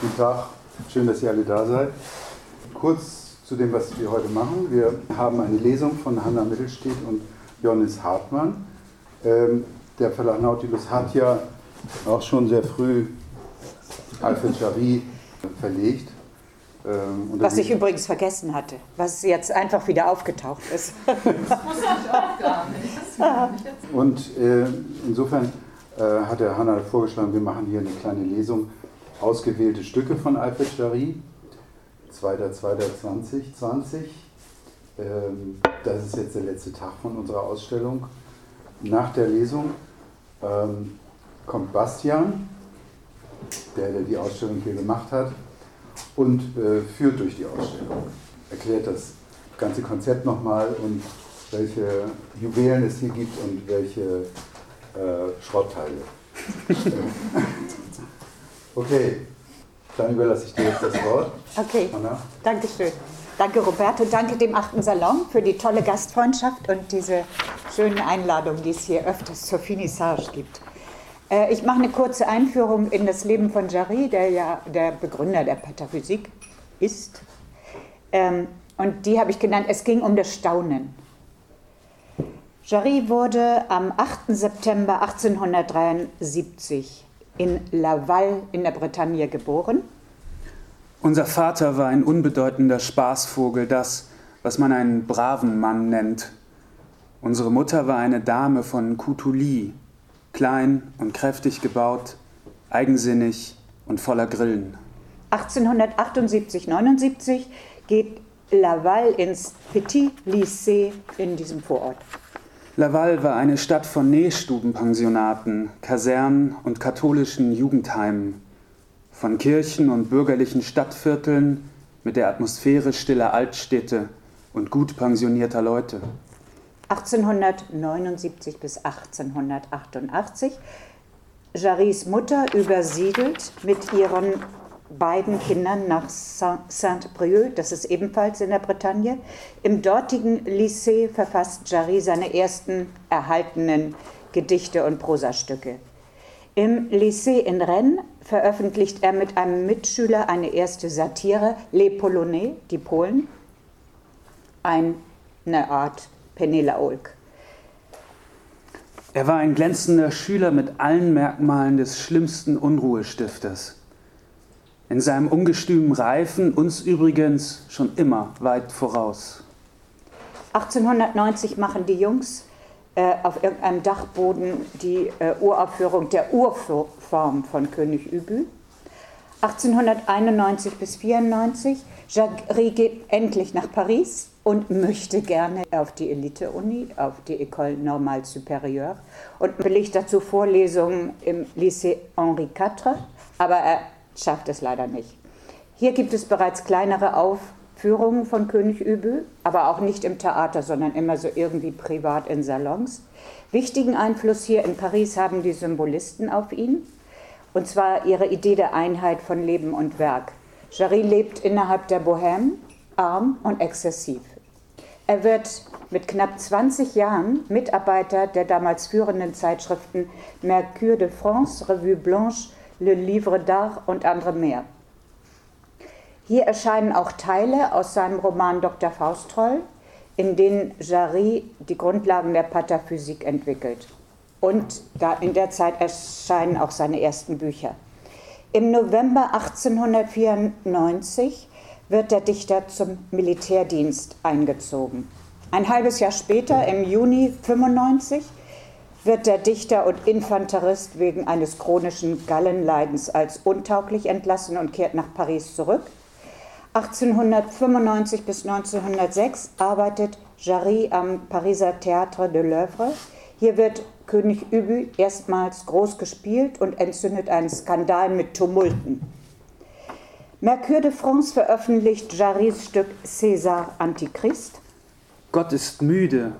Guten Tag, schön, dass ihr alle da seid. Kurz zu dem, was wir heute machen. Wir haben eine Lesung von Hanna Mittelstedt und Johannes Hartmann. Ähm, der Verlag Nautilus hat ja auch schon sehr früh Alfred Jarry verlegt. Ähm, was ich übrigens vergessen hatte, was jetzt einfach wieder aufgetaucht ist. das wusste ich auch gar nicht. Und äh, insofern äh, hat der Hanna vorgeschlagen, wir machen hier eine kleine Lesung, ausgewählte Stücke von Alfred Jarry, 2.2.2020. Ähm, das ist jetzt der letzte Tag von unserer Ausstellung. Nach der Lesung ähm, kommt Bastian, der, der die Ausstellung hier gemacht hat, und äh, führt durch die Ausstellung, erklärt das ganze Konzept nochmal und welche Juwelen es hier gibt und welche äh, Schrottteile. okay, dann überlasse ich dir jetzt das Wort. Okay, Anna. danke schön. Danke Roberto, danke dem achten Salon für die tolle Gastfreundschaft und diese schönen Einladungen, die es hier öfters zur Finissage gibt. Äh, ich mache eine kurze Einführung in das Leben von Jarry, der ja der Begründer der Pataphysik ist. Ähm, und die habe ich genannt, es ging um das Staunen. Jarry wurde am 8. September 1873 in Laval in der Bretagne geboren. Unser Vater war ein unbedeutender Spaßvogel, das, was man einen braven Mann nennt. Unsere Mutter war eine Dame von Coutouly, klein und kräftig gebaut, eigensinnig und voller Grillen. 1878, 79 geht Laval ins Petit Lycée in diesem Vorort. Laval war eine Stadt von Nähstubenpensionaten, Kasernen und katholischen Jugendheimen, von Kirchen und bürgerlichen Stadtvierteln mit der Atmosphäre stiller Altstädte und gut pensionierter Leute. 1879 bis 1888. Jarrys Mutter übersiedelt mit ihren beiden Kindern nach Saint-Brieuc, das ist ebenfalls in der Bretagne. Im dortigen Lycée verfasst Jarry seine ersten erhaltenen Gedichte und Prosastücke. Im Lycée in Rennes veröffentlicht er mit einem Mitschüler eine erste Satire, Les Polonais, die Polen, eine Art Penelaolk. Er war ein glänzender Schüler mit allen Merkmalen des schlimmsten Unruhestifters. In seinem ungestümen Reifen uns übrigens schon immer weit voraus. 1890 machen die Jungs äh, auf irgendeinem Dachboden die äh, Uraufführung der Urform von König Übü. 1891 bis 1994 Jacques geht endlich nach Paris und möchte gerne auf die Elite-Uni, auf die École Normale Supérieure und belegt dazu Vorlesungen im Lycée Henri IV, aber er schafft es leider nicht. Hier gibt es bereits kleinere Aufführungen von König Übel, aber auch nicht im Theater, sondern immer so irgendwie privat in Salons. Wichtigen Einfluss hier in Paris haben die Symbolisten auf ihn, und zwar ihre Idee der Einheit von Leben und Werk. Jarry lebt innerhalb der Bohème, arm und exzessiv. Er wird mit knapp 20 Jahren Mitarbeiter der damals führenden Zeitschriften Mercure de France, Revue Blanche, Le Livre d'Art und andere mehr. Hier erscheinen auch Teile aus seinem Roman Dr. Faustroll, in denen Jarry die Grundlagen der Pataphysik entwickelt. Und in der Zeit erscheinen auch seine ersten Bücher. Im November 1894 wird der Dichter zum Militärdienst eingezogen. Ein halbes Jahr später, im Juni 95, wird der Dichter und Infanterist wegen eines chronischen Gallenleidens als untauglich entlassen und kehrt nach Paris zurück. 1895 bis 1906 arbeitet Jarry am Pariser Théâtre de l'Œuvre. Hier wird König Übü erstmals groß gespielt und entzündet einen Skandal mit Tumulten. Mercure de France veröffentlicht Jarrys Stück César Antichrist. Gott ist müde.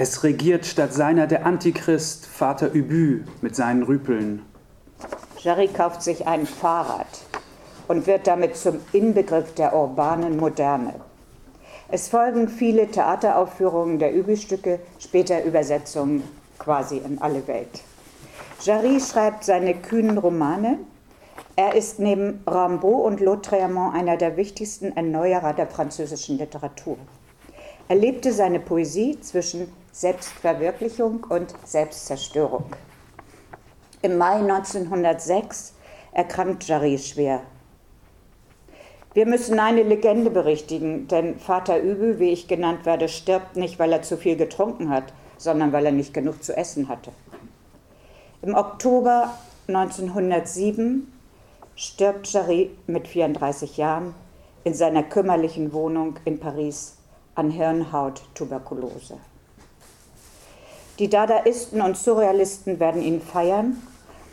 Es regiert statt seiner der Antichrist, Vater Übü, mit seinen Rüpeln. Jarry kauft sich ein Fahrrad und wird damit zum Inbegriff der urbanen Moderne. Es folgen viele Theateraufführungen der Übelstücke, später Übersetzungen quasi in alle Welt. Jarry schreibt seine kühnen Romane, Er ist neben Rimbaud und Lautréamont einer der wichtigsten Erneuerer der französischen Literatur. Er lebte seine Poesie zwischen Selbstverwirklichung und Selbstzerstörung. Im Mai 1906 erkrankt Jarry schwer. Wir müssen eine Legende berichtigen, denn Vater Übel, wie ich genannt werde, stirbt nicht, weil er zu viel getrunken hat, sondern weil er nicht genug zu essen hatte. Im Oktober 1907 stirbt Jarry mit 34 Jahren in seiner kümmerlichen Wohnung in Paris an Hirnhauttuberkulose. Die Dadaisten und Surrealisten werden ihn feiern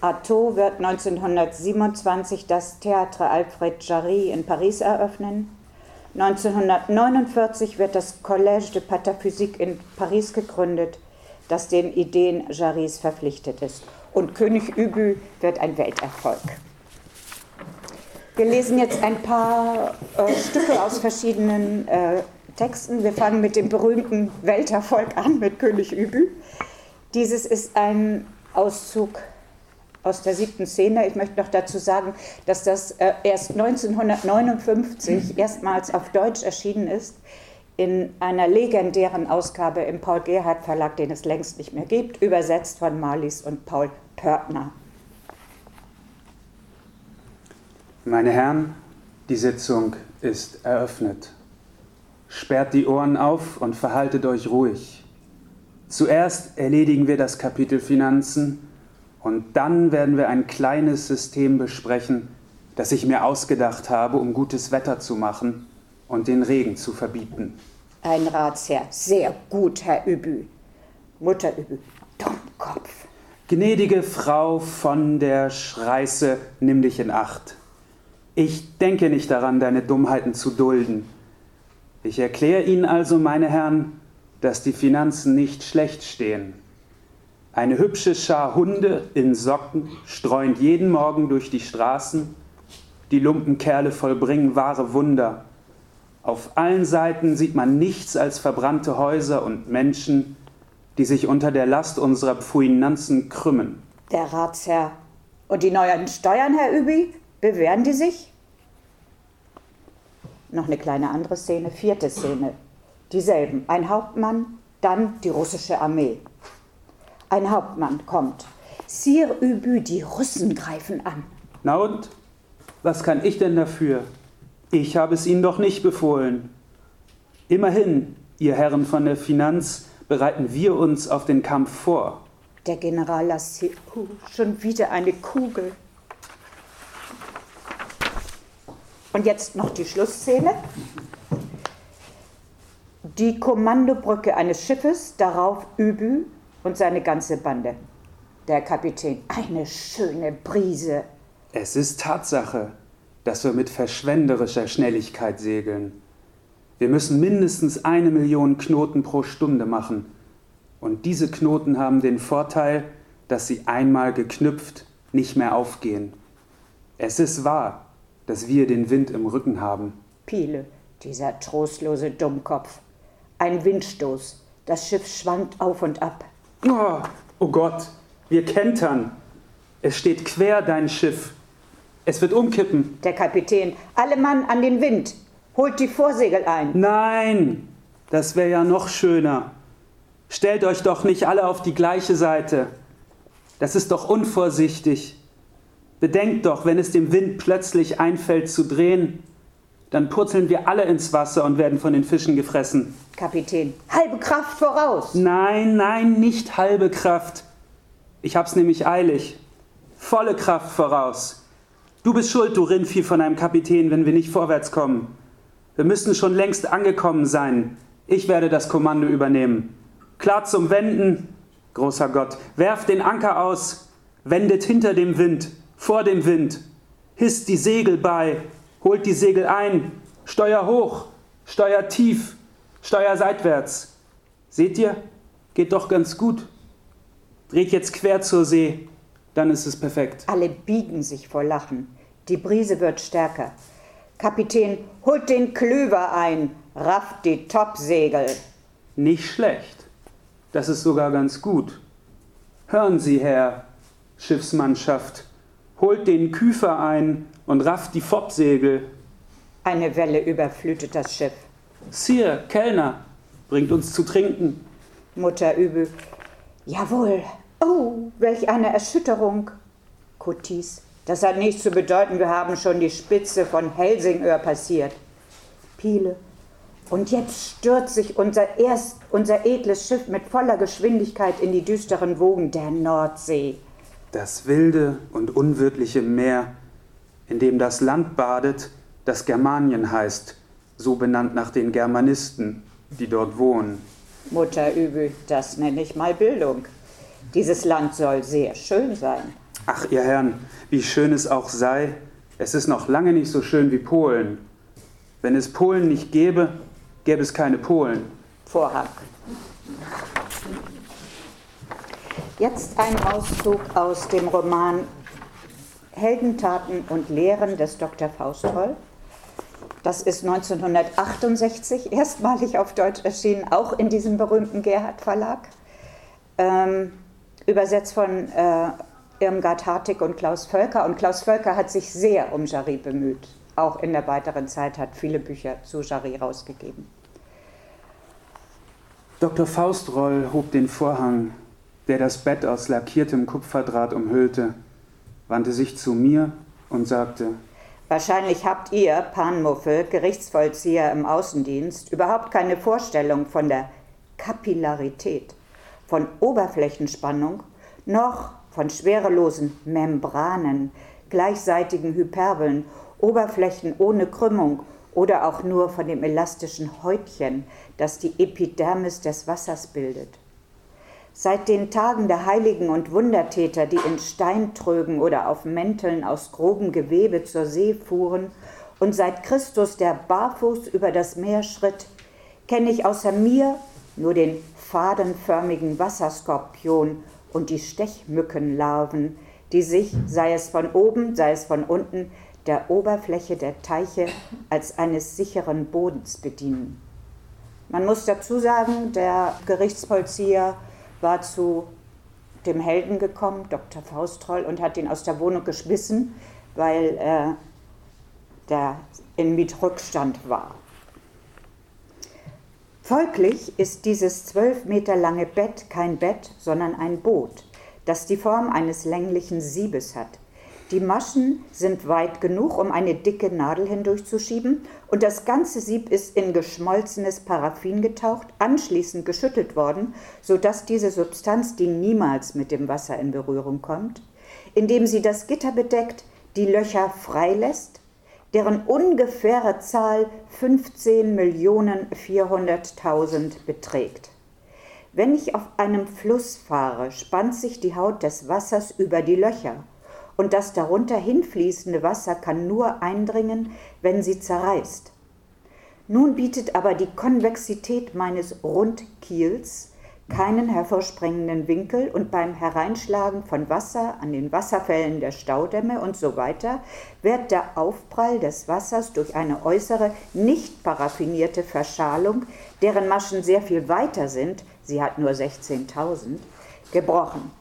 Artaud wird 1927 das Théâtre Alfred Jarry in Paris eröffnen. 1949 wird das Collège de Pataphysique in Paris gegründet, das den Ideen Jarrys verpflichtet ist. Und König Übel wird ein Welterfolg. Wir lesen jetzt ein paar äh, Stücke aus verschiedenen äh, Texten. Wir fangen mit dem berühmten Welterfolg an, mit König Übel. Dieses ist ein Auszug aus der siebten Szene. Ich möchte noch dazu sagen, dass das äh, erst 1959 erstmals auf Deutsch erschienen ist, in einer legendären Ausgabe im Paul Gerhardt Verlag, den es längst nicht mehr gibt, übersetzt von Marlies und Paul Pörtner. Meine Herren, die Sitzung ist eröffnet. Sperrt die Ohren auf und verhaltet euch ruhig. Zuerst erledigen wir das Kapitel Finanzen und dann werden wir ein kleines System besprechen, das ich mir ausgedacht habe, um gutes Wetter zu machen und den Regen zu verbieten. Ein Ratsherr, sehr gut, Herr Übü. Mutter Übü, Dummkopf. Gnädige Frau von der Schreiße, nimm dich in Acht. Ich denke nicht daran, deine Dummheiten zu dulden. Ich erkläre Ihnen also, meine Herren, dass die Finanzen nicht schlecht stehen. Eine hübsche Schar Hunde in Socken streunt jeden Morgen durch die Straßen. Die Lumpenkerle vollbringen wahre Wunder. Auf allen Seiten sieht man nichts als verbrannte Häuser und Menschen, die sich unter der Last unserer Pfuinanzen krümmen. Der Ratsherr. Und die neuen Steuern, Herr Übi, bewähren die sich? Noch eine kleine andere Szene, vierte Szene. Dieselben. Ein Hauptmann, dann die russische Armee. Ein Hauptmann kommt. Sir Übü, die Russen greifen an. Na und? Was kann ich denn dafür? Ich habe es Ihnen doch nicht befohlen. Immerhin, ihr Herren von der Finanz, bereiten wir uns auf den Kampf vor. Der General Lassier, oh, schon wieder eine Kugel. Und jetzt noch die Schlussszene. Die Kommandobrücke eines Schiffes, darauf Übü, und seine ganze Bande. Der Kapitän, eine schöne Brise. Es ist Tatsache, dass wir mit verschwenderischer Schnelligkeit segeln. Wir müssen mindestens eine Million Knoten pro Stunde machen. Und diese Knoten haben den Vorteil, dass sie einmal geknüpft nicht mehr aufgehen. Es ist wahr, dass wir den Wind im Rücken haben. Piele, dieser trostlose Dummkopf. Ein Windstoß. Das Schiff schwankt auf und ab. Oh, oh Gott, wir kentern. Es steht quer, dein Schiff. Es wird umkippen. Der Kapitän, alle Mann an den Wind. Holt die Vorsegel ein. Nein, das wäre ja noch schöner. Stellt euch doch nicht alle auf die gleiche Seite. Das ist doch unvorsichtig. Bedenkt doch, wenn es dem Wind plötzlich einfällt zu drehen, dann purzeln wir alle ins Wasser und werden von den Fischen gefressen. Kapitän, halbe Kraft voraus. Nein, nein, nicht halbe Kraft. Ich hab's nämlich eilig. Volle Kraft voraus. Du bist schuld, du Rindvieh von einem Kapitän, wenn wir nicht vorwärts kommen. Wir müssen schon längst angekommen sein. Ich werde das Kommando übernehmen. Klar zum Wenden, großer Gott. Werft den Anker aus, wendet hinter dem Wind, vor dem Wind. Hisst die Segel bei, Holt die Segel ein, Steuer hoch, Steuer tief, Steuer seitwärts. Seht ihr? Geht doch ganz gut. Dreht jetzt quer zur See, dann ist es perfekt. Alle biegen sich vor Lachen. Die Brise wird stärker. Kapitän, holt den Klüver ein, rafft die Topsegel. Nicht schlecht. Das ist sogar ganz gut. Hören Sie, Herr Schiffsmannschaft, holt den Küfer ein und rafft die Foppsegel. Eine Welle überflutet das Schiff. Sir, Kellner, bringt uns zu trinken. Mutter übel. Jawohl. Oh, welch eine Erschütterung. Kotis. Das hat nichts zu bedeuten, wir haben schon die Spitze von Helsingör passiert. Piele. Und jetzt stürzt sich unser, erst, unser edles Schiff mit voller Geschwindigkeit in die düsteren Wogen der Nordsee. Das wilde und unwirtliche Meer, in dem das Land badet, das Germanien heißt, so benannt nach den Germanisten, die dort wohnen. Mutter übel, das nenne ich mal Bildung. Dieses Land soll sehr schön sein. Ach, ihr Herren, wie schön es auch sei, es ist noch lange nicht so schön wie Polen. Wenn es Polen nicht gäbe, gäbe es keine Polen. Vorhang. Jetzt ein Auszug aus dem Roman Heldentaten und Lehren des Dr. Faustroll. Das ist 1968 erstmalig auf Deutsch erschienen, auch in diesem berühmten Gerhard Verlag. Ähm, übersetzt von äh, Irmgard Hartig und Klaus Völker. Und Klaus Völker hat sich sehr um Jarry bemüht. Auch in der weiteren Zeit hat viele Bücher zu Jarry rausgegeben. Dr. Faustroll hob den Vorhang, der das Bett aus lackiertem Kupferdraht umhüllte, wandte sich zu mir und sagte, Wahrscheinlich habt ihr, Panmuffel, Gerichtsvollzieher im Außendienst, überhaupt keine Vorstellung von der Kapillarität, von Oberflächenspannung, noch von schwerelosen Membranen, gleichseitigen Hyperbeln, Oberflächen ohne Krümmung oder auch nur von dem elastischen Häutchen, das die Epidermis des Wassers bildet. Seit den Tagen der Heiligen und Wundertäter, die in Steintrögen oder auf Mänteln aus grobem Gewebe zur See fuhren, und seit Christus, der barfuß über das Meer schritt, kenne ich außer mir nur den fadenförmigen Wasserskorpion und die Stechmückenlarven, die sich, sei es von oben, sei es von unten, der Oberfläche der Teiche als eines sicheren Bodens bedienen. Man muss dazu sagen, der Gerichtsvollzieher war zu dem Helden gekommen, Dr. Faustroll, und hat ihn aus der Wohnung geschmissen, weil äh, der in Mietrückstand war. Folglich ist dieses zwölf Meter lange Bett kein Bett, sondern ein Boot, das die Form eines länglichen Siebes hat. Die Maschen sind weit genug, um eine dicke Nadel hindurchzuschieben, und das ganze Sieb ist in geschmolzenes Paraffin getaucht, anschließend geschüttelt worden, sodass diese Substanz, die niemals mit dem Wasser in Berührung kommt, indem sie das Gitter bedeckt, die Löcher freilässt, deren ungefähre Zahl 15.400.000 beträgt. Wenn ich auf einem Fluss fahre, spannt sich die Haut des Wassers über die Löcher und das darunter hinfließende Wasser kann nur eindringen, wenn sie zerreißt. Nun bietet aber die Konvexität meines Rundkiels keinen hervorsprengenden Winkel und beim Hereinschlagen von Wasser an den Wasserfällen der Staudämme und so weiter wird der Aufprall des Wassers durch eine äußere, nicht paraffinierte Verschalung, deren Maschen sehr viel weiter sind, sie hat nur 16.000, gebrochen.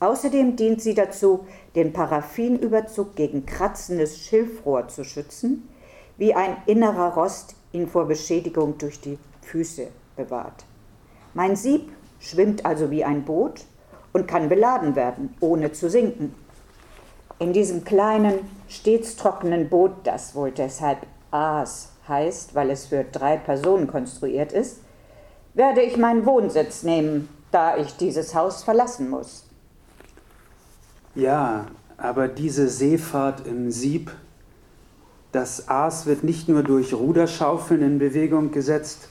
Außerdem dient sie dazu, den Paraffinüberzug gegen kratzendes Schilfrohr zu schützen, wie ein innerer Rost ihn vor Beschädigung durch die Füße bewahrt. Mein Sieb schwimmt also wie ein Boot und kann beladen werden, ohne zu sinken. In diesem kleinen, stets trockenen Boot, das wohl deshalb Aas heißt, weil es für drei Personen konstruiert ist, werde ich meinen Wohnsitz nehmen, da ich dieses Haus verlassen muss. Ja, aber diese Seefahrt im Sieb, das Aas wird nicht nur durch Ruderschaufeln in Bewegung gesetzt,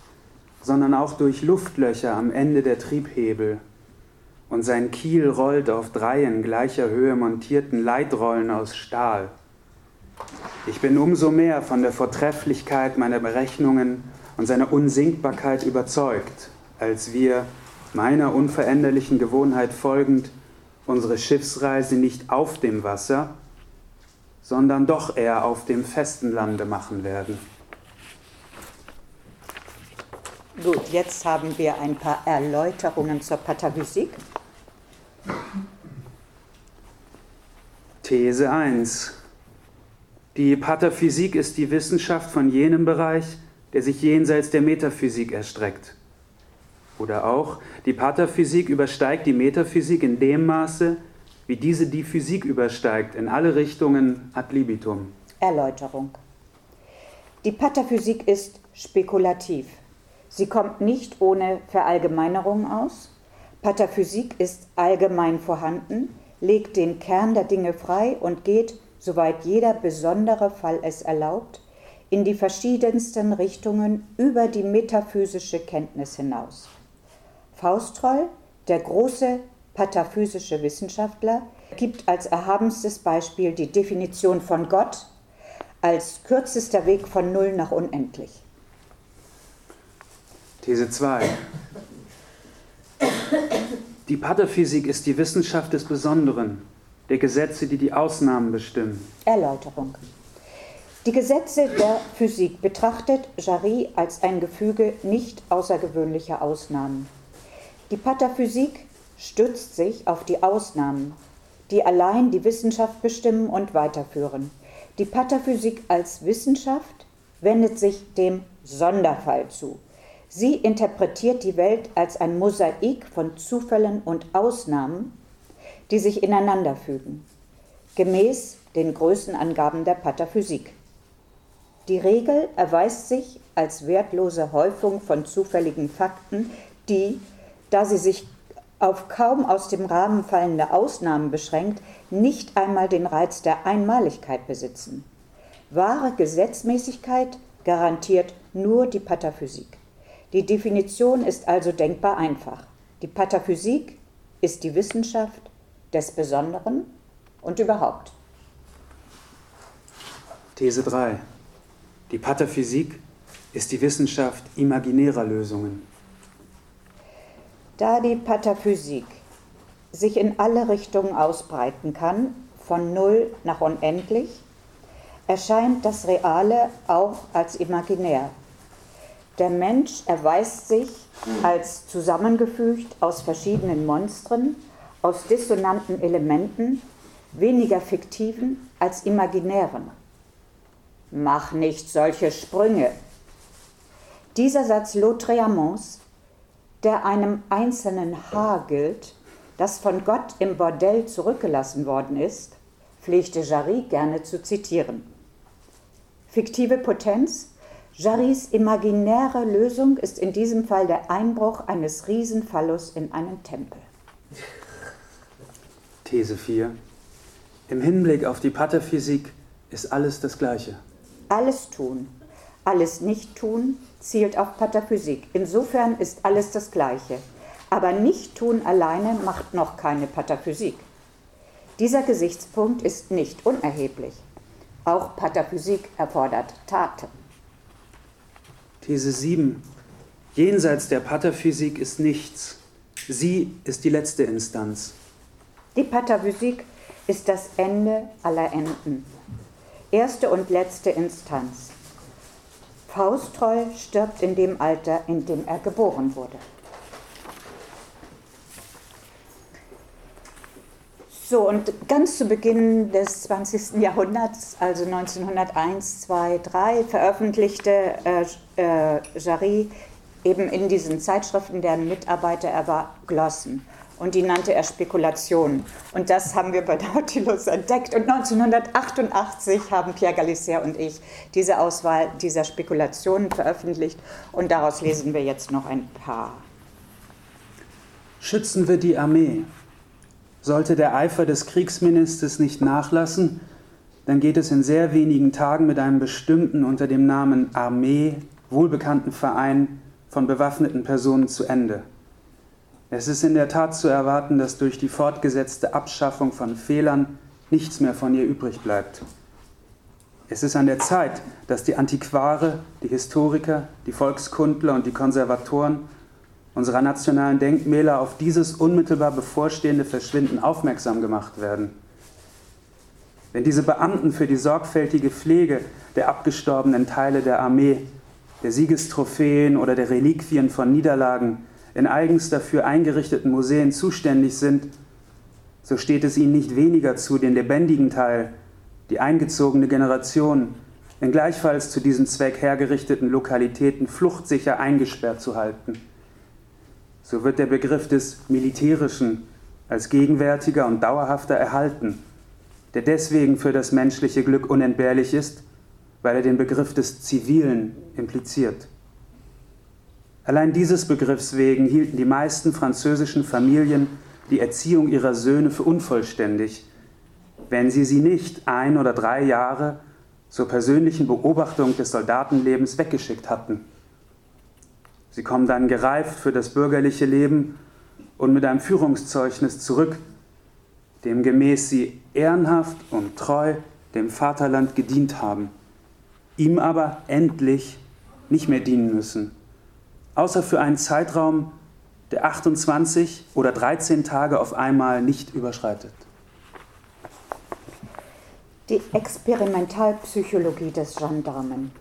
sondern auch durch Luftlöcher am Ende der Triebhebel. Und sein Kiel rollt auf drei in gleicher Höhe montierten Leitrollen aus Stahl. Ich bin umso mehr von der Vortrefflichkeit meiner Berechnungen und seiner Unsinkbarkeit überzeugt, als wir, meiner unveränderlichen Gewohnheit folgend, unsere Schiffsreise nicht auf dem Wasser, sondern doch eher auf dem festen Lande machen werden. Gut, jetzt haben wir ein paar Erläuterungen zur Pataphysik. These 1. Die Pataphysik ist die Wissenschaft von jenem Bereich, der sich jenseits der Metaphysik erstreckt. Oder auch, die Pataphysik übersteigt die Metaphysik in dem Maße, wie diese die Physik übersteigt, in alle Richtungen ad libitum. Erläuterung. Die Pataphysik ist spekulativ. Sie kommt nicht ohne Verallgemeinerung aus. Pataphysik ist allgemein vorhanden, legt den Kern der Dinge frei und geht, soweit jeder besondere Fall es erlaubt, in die verschiedensten Richtungen über die metaphysische Kenntnis hinaus. Faustroll, der große pataphysische Wissenschaftler, gibt als erhabenstes Beispiel die Definition von Gott als kürzester Weg von Null nach Unendlich. These 2. Die Pataphysik ist die Wissenschaft des Besonderen, der Gesetze, die die Ausnahmen bestimmen. Erläuterung. Die Gesetze der Physik betrachtet Jarry als ein Gefüge nicht außergewöhnlicher Ausnahmen. Die Pataphysik stützt sich auf die Ausnahmen, die allein die Wissenschaft bestimmen und weiterführen. Die Pataphysik als Wissenschaft wendet sich dem Sonderfall zu. Sie interpretiert die Welt als ein Mosaik von Zufällen und Ausnahmen, die sich ineinander fügen, gemäß den Größenangaben der Pataphysik. Die Regel erweist sich als wertlose Häufung von zufälligen Fakten, die, da sie sich auf kaum aus dem Rahmen fallende Ausnahmen beschränkt, nicht einmal den Reiz der Einmaligkeit besitzen. Wahre Gesetzmäßigkeit garantiert nur die Pataphysik. Die Definition ist also denkbar einfach. Die Pataphysik ist die Wissenschaft des Besonderen und überhaupt. These 3. Die Pataphysik ist die Wissenschaft imaginärer Lösungen. Da die Pataphysik sich in alle Richtungen ausbreiten kann, von Null nach unendlich, erscheint das Reale auch als imaginär. Der Mensch erweist sich als zusammengefügt aus verschiedenen Monstren, aus dissonanten Elementen, weniger fiktiven als imaginären. Mach nicht solche Sprünge. Dieser Satz Lautréamonts der einem einzelnen Haar gilt, das von Gott im Bordell zurückgelassen worden ist, pflegte Jarry gerne zu zitieren. Fiktive Potenz, Jarrys imaginäre Lösung ist in diesem Fall der Einbruch eines Riesenphallus in einen Tempel. These 4. Im Hinblick auf die Pataphysik ist alles das Gleiche. Alles tun, alles nicht tun, zielt auf Pataphysik. Insofern ist alles das Gleiche. Aber nicht tun alleine macht noch keine Pataphysik. Dieser Gesichtspunkt ist nicht unerheblich. Auch Pataphysik erfordert Taten. These 7. Jenseits der Pataphysik ist nichts. Sie ist die letzte Instanz. Die Pataphysik ist das Ende aller Enden. Erste und letzte Instanz. Faustroll stirbt in dem Alter, in dem er geboren wurde. So, und ganz zu Beginn des 20. Jahrhunderts, also 1901, 2, 3, veröffentlichte äh, äh, Jarry eben in diesen Zeitschriften, deren Mitarbeiter er war, Glossen und die nannte er Spekulation. Und das haben wir bei Nautilus entdeckt. Und 1988 haben Pierre Galicia und ich diese Auswahl dieser Spekulationen veröffentlicht und daraus lesen wir jetzt noch ein paar. Schützen wir die Armee. Sollte der Eifer des Kriegsministers nicht nachlassen, dann geht es in sehr wenigen Tagen mit einem bestimmten unter dem Namen Armee wohlbekannten Verein von bewaffneten Personen zu Ende. Es ist in der Tat zu erwarten, dass durch die fortgesetzte Abschaffung von Fehlern nichts mehr von ihr übrig bleibt. Es ist an der Zeit, dass die Antiquare, die Historiker, die Volkskundler und die Konservatoren unserer nationalen Denkmäler auf dieses unmittelbar bevorstehende Verschwinden aufmerksam gemacht werden. Wenn diese Beamten für die sorgfältige Pflege der abgestorbenen Teile der Armee, der Siegestrophäen oder der Reliquien von Niederlagen in eigens dafür eingerichteten Museen zuständig sind, so steht es ihnen nicht weniger zu, den lebendigen Teil, die eingezogene Generation, in gleichfalls zu diesem Zweck hergerichteten Lokalitäten fluchtsicher eingesperrt zu halten. So wird der Begriff des Militärischen als gegenwärtiger und dauerhafter erhalten, der deswegen für das menschliche Glück unentbehrlich ist, weil er den Begriff des Zivilen impliziert. Allein dieses Begriffs wegen hielten die meisten französischen Familien die Erziehung ihrer Söhne für unvollständig, wenn sie sie nicht ein oder drei Jahre zur persönlichen Beobachtung des Soldatenlebens weggeschickt hatten. Sie kommen dann gereift für das bürgerliche Leben und mit einem Führungszeugnis zurück, demgemäß sie ehrenhaft und treu dem Vaterland gedient haben, ihm aber endlich nicht mehr dienen müssen, außer für einen Zeitraum, der 28 oder 13 Tage auf einmal nicht überschreitet. Die Experimentalpsychologie des Gendarmen.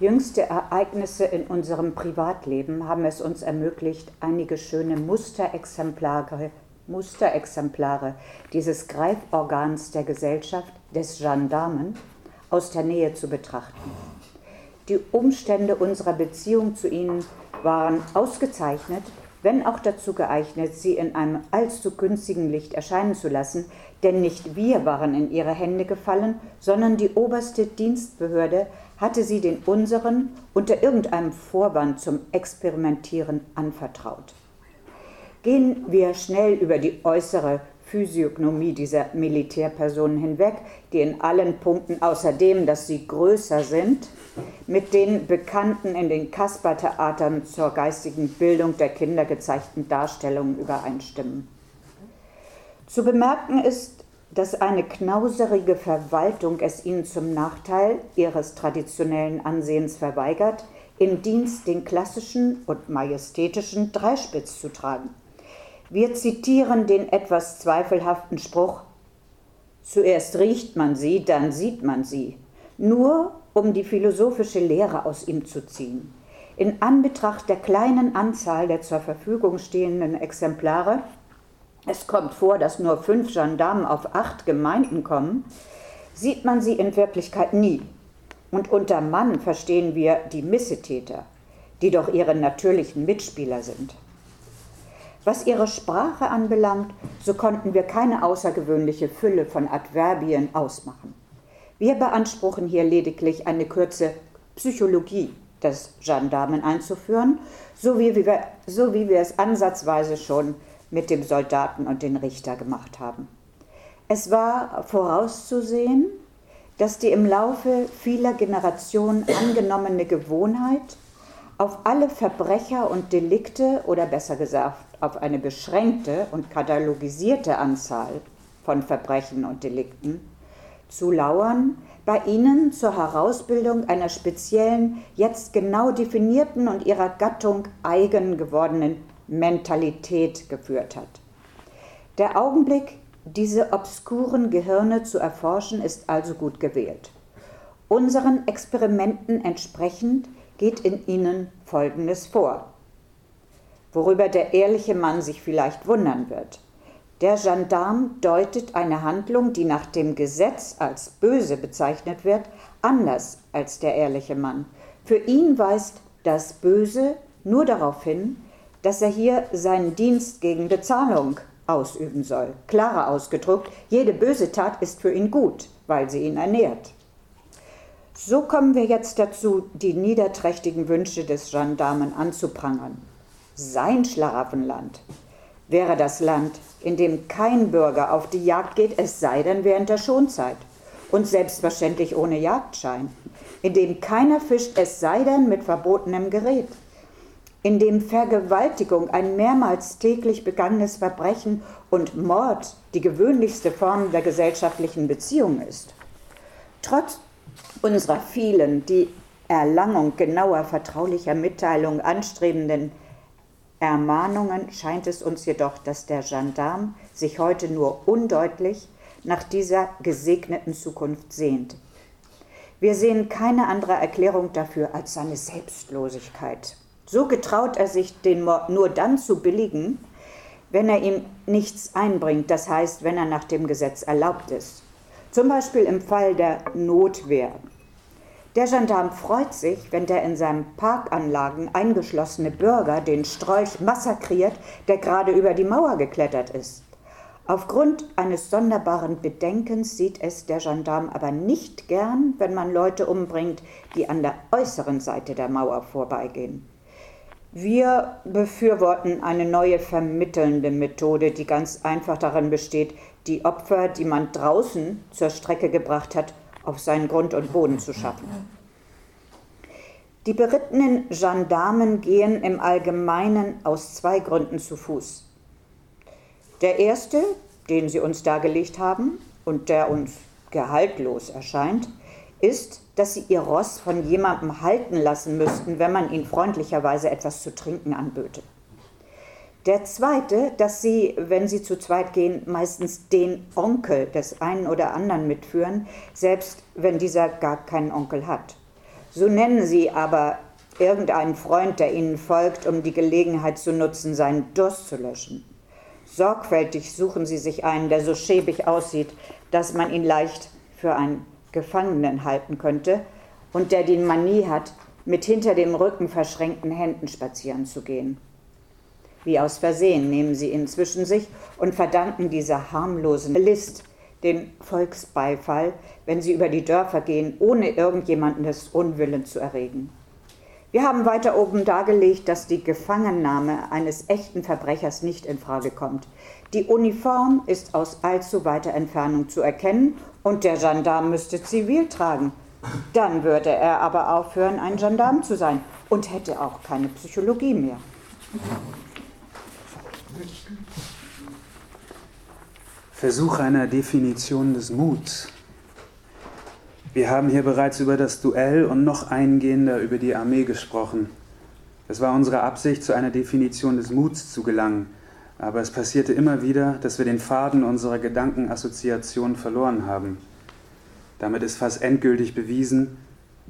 Jüngste Ereignisse in unserem Privatleben haben es uns ermöglicht, einige schöne Musterexemplare, Musterexemplare dieses Greiforgans der Gesellschaft, des Gendarmen, aus der Nähe zu betrachten. Die Umstände unserer Beziehung zu ihnen waren ausgezeichnet, wenn auch dazu geeignet, sie in einem allzu günstigen Licht erscheinen zu lassen, denn nicht wir waren in ihre Hände gefallen, sondern die oberste Dienstbehörde hatte sie den unseren unter irgendeinem Vorwand zum Experimentieren anvertraut. Gehen wir schnell über die äußere Physiognomie dieser Militärpersonen hinweg, die in allen Punkten außerdem, dass sie größer sind, mit den bekannten in den Kaspertheatern zur geistigen Bildung der Kinder gezeigten Darstellungen übereinstimmen. Zu bemerken ist, dass eine knauserige Verwaltung es ihnen zum Nachteil ihres traditionellen Ansehens verweigert, im Dienst den klassischen und majestätischen Dreispitz zu tragen. Wir zitieren den etwas zweifelhaften Spruch, Zuerst riecht man sie, dann sieht man sie, nur um die philosophische Lehre aus ihm zu ziehen. In Anbetracht der kleinen Anzahl der zur Verfügung stehenden Exemplare es kommt vor, dass nur fünf Gendarmen auf acht Gemeinden kommen, sieht man sie in Wirklichkeit nie. Und unter Mann verstehen wir die Missetäter, die doch ihre natürlichen Mitspieler sind. Was ihre Sprache anbelangt, so konnten wir keine außergewöhnliche Fülle von Adverbien ausmachen. Wir beanspruchen hier lediglich eine kurze Psychologie des Gendarmen einzuführen, so wie wir, so wie wir es ansatzweise schon mit dem Soldaten und den Richter gemacht haben. Es war vorauszusehen, dass die im Laufe vieler Generationen angenommene Gewohnheit, auf alle Verbrecher und Delikte oder besser gesagt auf eine beschränkte und katalogisierte Anzahl von Verbrechen und Delikten zu lauern, bei ihnen zur Herausbildung einer speziellen, jetzt genau definierten und ihrer Gattung eigen gewordenen Mentalität geführt hat. Der Augenblick, diese obskuren Gehirne zu erforschen, ist also gut gewählt. Unseren Experimenten entsprechend geht in ihnen Folgendes vor, worüber der ehrliche Mann sich vielleicht wundern wird. Der Gendarm deutet eine Handlung, die nach dem Gesetz als böse bezeichnet wird, anders als der ehrliche Mann. Für ihn weist das Böse nur darauf hin, dass er hier seinen Dienst gegen Bezahlung ausüben soll. Klarer ausgedrückt, jede böse Tat ist für ihn gut, weil sie ihn ernährt. So kommen wir jetzt dazu, die niederträchtigen Wünsche des Gendarmen anzuprangern. Sein Schlaraffenland wäre das Land, in dem kein Bürger auf die Jagd geht, es sei denn während der Schonzeit. Und selbstverständlich ohne Jagdschein, in dem keiner fischt, es sei denn mit verbotenem Gerät, in dem Vergewaltigung ein mehrmals täglich begangenes Verbrechen und Mord die gewöhnlichste Form der gesellschaftlichen Beziehung ist. Trotz unserer vielen, die Erlangung genauer vertraulicher Mitteilungen anstrebenden Ermahnungen scheint es uns jedoch, dass der Gendarm sich heute nur undeutlich nach dieser gesegneten Zukunft sehnt. Wir sehen keine andere Erklärung dafür als seine Selbstlosigkeit. So getraut er sich den Mord nur dann zu billigen, wenn er ihm nichts einbringt, das heißt, wenn er nach dem Gesetz erlaubt ist. Zum Beispiel im Fall der Notwehr. Der Gendarm freut sich, wenn der in seinen Parkanlagen eingeschlossene Bürger den Strolch massakriert, der gerade über die Mauer geklettert ist. Aufgrund eines sonderbaren Bedenkens sieht es der Gendarm aber nicht gern, wenn man Leute umbringt, die an der äußeren Seite der Mauer vorbeigehen. Wir befürworten eine neue vermittelnde Methode, die ganz einfach darin besteht, die Opfer, die man draußen zur Strecke gebracht hat, auf seinen Grund und Boden zu schaffen. Die berittenen Gendarmen gehen im Allgemeinen aus zwei Gründen zu Fuß. Der erste, den Sie uns dargelegt haben und der uns gehaltlos erscheint, ist, dass Sie Ihr Ross von jemandem halten lassen müssten, wenn man Ihnen freundlicherweise etwas zu trinken anböte. Der zweite, dass Sie, wenn Sie zu zweit gehen, meistens den Onkel des einen oder anderen mitführen, selbst wenn dieser gar keinen Onkel hat. So nennen Sie aber irgendeinen Freund, der Ihnen folgt, um die Gelegenheit zu nutzen, seinen Durst zu löschen. Sorgfältig suchen sie sich einen, der so schäbig aussieht, dass man ihn leicht für einen Gefangenen halten könnte und der die Manie hat, mit hinter dem Rücken verschränkten Händen spazieren zu gehen. Wie aus Versehen nehmen sie ihn zwischen sich und verdanken dieser harmlosen List den Volksbeifall, wenn sie über die Dörfer gehen, ohne irgendjemanden des Unwillen zu erregen. Wir haben weiter oben dargelegt, dass die Gefangennahme eines echten Verbrechers nicht in Frage kommt. Die Uniform ist aus allzu weiter Entfernung zu erkennen und der Gendarm müsste zivil tragen. Dann würde er aber aufhören, ein Gendarm zu sein und hätte auch keine Psychologie mehr. Versuch einer Definition des Muts. Wir haben hier bereits über das Duell und noch eingehender über die Armee gesprochen. Es war unsere Absicht, zu einer Definition des Muts zu gelangen, aber es passierte immer wieder, dass wir den Faden unserer Gedankenassoziation verloren haben. Damit ist fast endgültig bewiesen,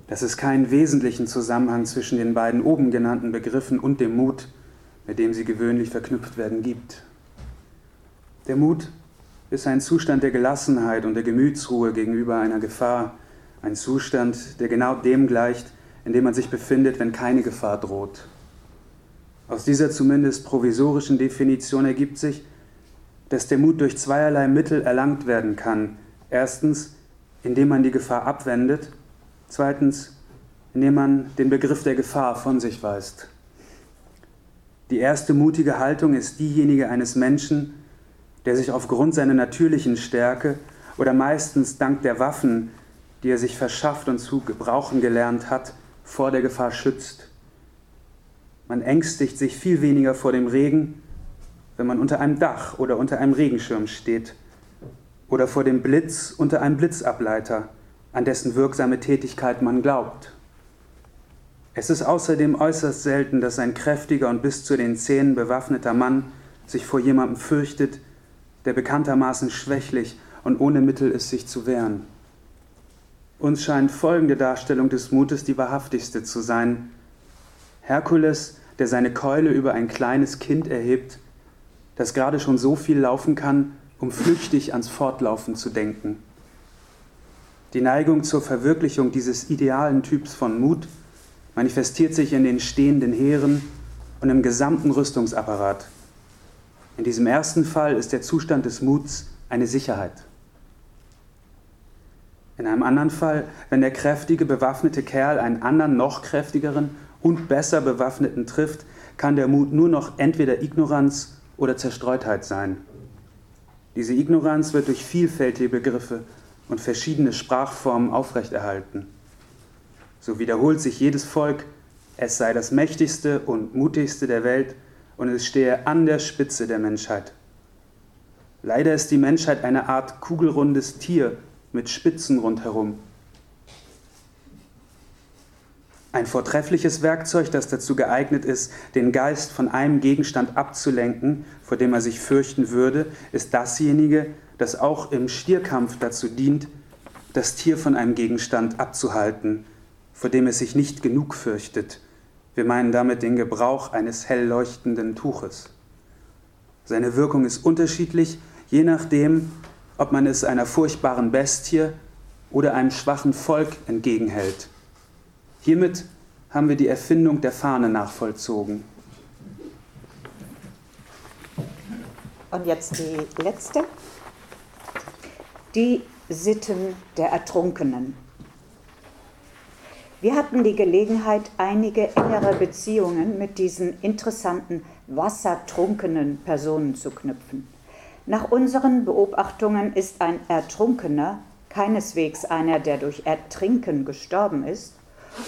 dass es keinen wesentlichen Zusammenhang zwischen den beiden oben genannten Begriffen und dem Mut, mit dem sie gewöhnlich verknüpft werden, gibt. Der Mut ist ein Zustand der Gelassenheit und der Gemütsruhe gegenüber einer Gefahr, ein Zustand, der genau dem gleicht, in dem man sich befindet, wenn keine Gefahr droht. Aus dieser zumindest provisorischen Definition ergibt sich, dass der Mut durch zweierlei Mittel erlangt werden kann. Erstens, indem man die Gefahr abwendet. Zweitens, indem man den Begriff der Gefahr von sich weist. Die erste mutige Haltung ist diejenige eines Menschen, der sich aufgrund seiner natürlichen Stärke oder meistens dank der Waffen, die er sich verschafft und zu gebrauchen gelernt hat, vor der Gefahr schützt. Man ängstigt sich viel weniger vor dem Regen, wenn man unter einem Dach oder unter einem Regenschirm steht oder vor dem Blitz unter einem Blitzableiter, an dessen wirksame Tätigkeit man glaubt. Es ist außerdem äußerst selten, dass ein kräftiger und bis zu den Zähnen bewaffneter Mann sich vor jemandem fürchtet, der bekanntermaßen schwächlich und ohne Mittel ist, sich zu wehren. Uns scheint folgende Darstellung des Mutes die wahrhaftigste zu sein. Herkules, der seine Keule über ein kleines Kind erhebt, das gerade schon so viel laufen kann, um flüchtig ans Fortlaufen zu denken. Die Neigung zur Verwirklichung dieses idealen Typs von Mut manifestiert sich in den stehenden Heeren und im gesamten Rüstungsapparat. In diesem ersten Fall ist der Zustand des Muts eine Sicherheit. In einem anderen Fall, wenn der kräftige, bewaffnete Kerl einen anderen, noch kräftigeren und besser bewaffneten trifft, kann der Mut nur noch entweder Ignoranz oder Zerstreutheit sein. Diese Ignoranz wird durch vielfältige Begriffe und verschiedene Sprachformen aufrechterhalten. So wiederholt sich jedes Volk, es sei das mächtigste und mutigste der Welt und es stehe an der Spitze der Menschheit. Leider ist die Menschheit eine Art kugelrundes Tier mit Spitzen rundherum. Ein vortreffliches Werkzeug, das dazu geeignet ist, den Geist von einem Gegenstand abzulenken, vor dem er sich fürchten würde, ist dasjenige, das auch im Stierkampf dazu dient, das Tier von einem Gegenstand abzuhalten, vor dem es sich nicht genug fürchtet. Wir meinen damit den Gebrauch eines hell leuchtenden Tuches. Seine Wirkung ist unterschiedlich, je nachdem, ob man es einer furchtbaren Bestie oder einem schwachen Volk entgegenhält. Hiermit haben wir die Erfindung der Fahne nachvollzogen. Und jetzt die letzte. Die Sitten der Ertrunkenen. Wir hatten die Gelegenheit, einige engere Beziehungen mit diesen interessanten wassertrunkenen Personen zu knüpfen. Nach unseren Beobachtungen ist ein Ertrunkener keineswegs einer, der durch Ertrinken gestorben ist,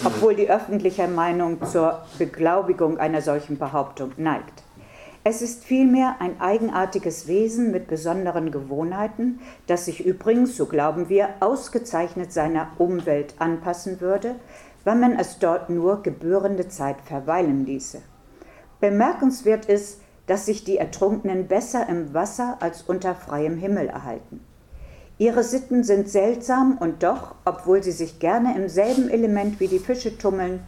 obwohl die öffentliche Meinung zur Beglaubigung einer solchen Behauptung neigt. Es ist vielmehr ein eigenartiges Wesen mit besonderen Gewohnheiten, das sich übrigens, so glauben wir, ausgezeichnet seiner Umwelt anpassen würde, wenn man es dort nur gebührende Zeit verweilen ließe. Bemerkenswert ist, dass sich die Ertrunkenen besser im Wasser als unter freiem Himmel erhalten. Ihre Sitten sind seltsam und doch, obwohl sie sich gerne im selben Element wie die Fische tummeln,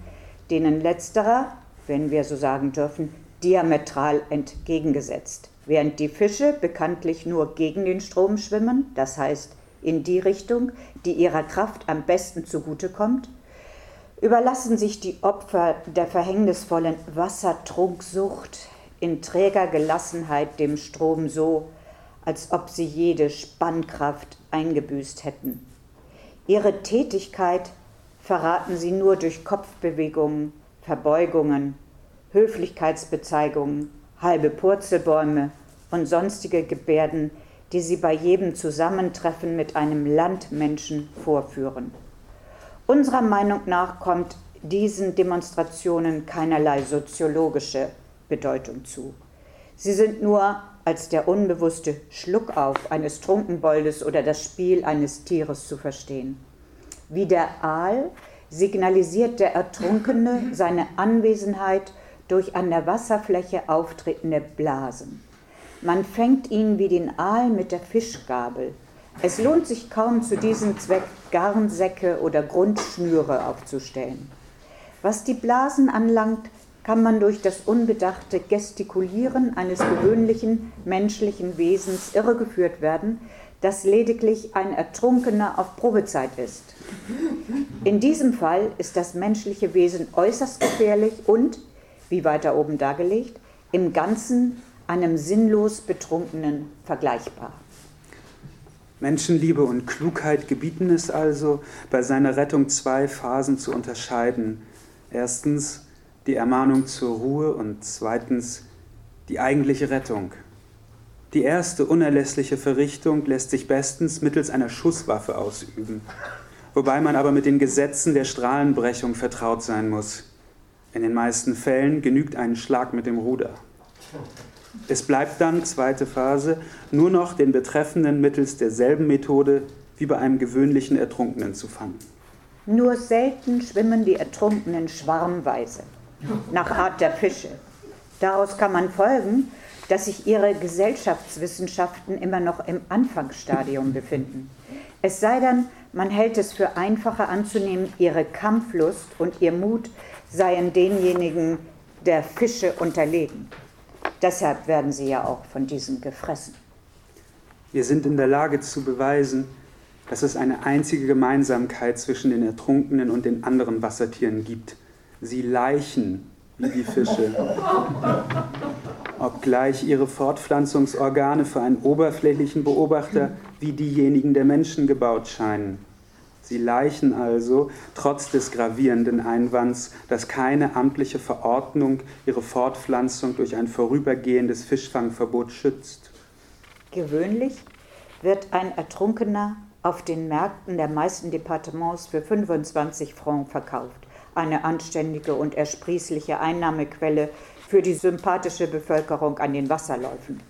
denen letzterer, wenn wir so sagen dürfen, diametral entgegengesetzt. Während die Fische bekanntlich nur gegen den Strom schwimmen, das heißt in die Richtung, die ihrer Kraft am besten zugutekommt, überlassen sich die Opfer der verhängnisvollen Wassertrunksucht in träger Gelassenheit dem Strom so, als ob sie jede Spannkraft eingebüßt hätten. Ihre Tätigkeit verraten sie nur durch Kopfbewegungen, Verbeugungen, Höflichkeitsbezeigungen, halbe Purzelbäume und sonstige Gebärden, die sie bei jedem Zusammentreffen mit einem Landmenschen vorführen. Unserer Meinung nach kommt diesen Demonstrationen keinerlei soziologische Bedeutung zu. Sie sind nur als der unbewusste Schluckauf eines Trunkenboldes oder das Spiel eines Tieres zu verstehen. Wie der Aal signalisiert der Ertrunkene seine Anwesenheit durch an der Wasserfläche auftretende Blasen. Man fängt ihn wie den Aal mit der Fischgabel. Es lohnt sich kaum zu diesem Zweck Garnsäcke oder Grundschnüre aufzustellen. Was die Blasen anlangt, kann man durch das unbedachte Gestikulieren eines gewöhnlichen menschlichen Wesens irregeführt werden, das lediglich ein Ertrunkener auf Probezeit ist. In diesem Fall ist das menschliche Wesen äußerst gefährlich und, wie weiter oben dargelegt, im Ganzen einem sinnlos Betrunkenen vergleichbar. Menschenliebe und Klugheit gebieten es also, bei seiner Rettung zwei Phasen zu unterscheiden. Erstens die Ermahnung zur Ruhe und zweitens die eigentliche Rettung. Die erste unerlässliche Verrichtung lässt sich bestens mittels einer Schusswaffe ausüben, wobei man aber mit den Gesetzen der Strahlenbrechung vertraut sein muss. In den meisten Fällen genügt ein Schlag mit dem Ruder. Es bleibt dann, zweite Phase, nur noch den Betreffenden mittels derselben Methode wie bei einem gewöhnlichen Ertrunkenen zu fangen. Nur selten schwimmen die Ertrunkenen schwarmweise nach Art der Fische. Daraus kann man folgen, dass sich ihre Gesellschaftswissenschaften immer noch im Anfangsstadium befinden. Es sei denn, man hält es für einfacher anzunehmen, ihre Kampflust und ihr Mut seien denjenigen der Fische unterlegen. Deshalb werden sie ja auch von diesen gefressen. Wir sind in der Lage zu beweisen, dass es eine einzige Gemeinsamkeit zwischen den Ertrunkenen und den anderen Wassertieren gibt. Sie leichen wie die Fische. Obgleich ihre Fortpflanzungsorgane für einen oberflächlichen Beobachter wie diejenigen der Menschen gebaut scheinen. Sie leichen also, trotz des gravierenden Einwands, dass keine amtliche Verordnung ihre Fortpflanzung durch ein vorübergehendes Fischfangverbot schützt. Gewöhnlich wird ein Ertrunkener auf den Märkten der meisten Departements für 25 Francs verkauft eine anständige und ersprießliche Einnahmequelle für die sympathische Bevölkerung an den Wasserläufen.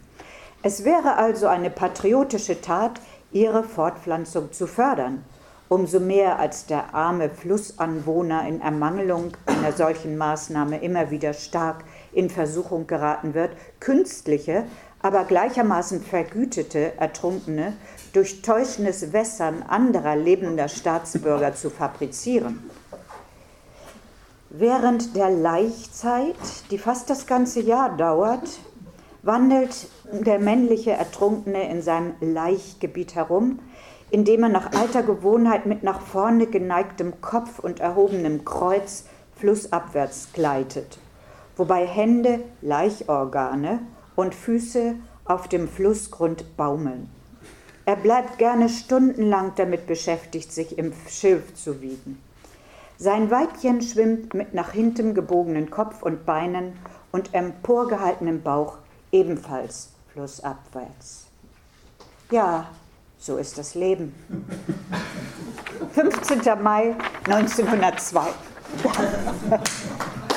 Es wäre also eine patriotische Tat, ihre Fortpflanzung zu fördern, umso mehr als der arme Flussanwohner in Ermangelung einer solchen Maßnahme immer wieder stark in Versuchung geraten wird, künstliche, aber gleichermaßen vergütete Ertrunkene durch täuschendes Wässern anderer lebender Staatsbürger zu fabrizieren. Während der Laichzeit, die fast das ganze Jahr dauert, wandelt der männliche Ertrunkene in seinem Laichgebiet herum, indem er nach alter Gewohnheit mit nach vorne geneigtem Kopf und erhobenem Kreuz flussabwärts gleitet, wobei Hände, Laichorgane und Füße auf dem Flussgrund baumeln. Er bleibt gerne stundenlang damit beschäftigt, sich im Schilf zu wiegen. Sein Weibchen schwimmt mit nach hinten gebogenen Kopf und Beinen und emporgehaltenem Bauch ebenfalls flussabwärts. Ja, so ist das Leben. 15. Mai 1902.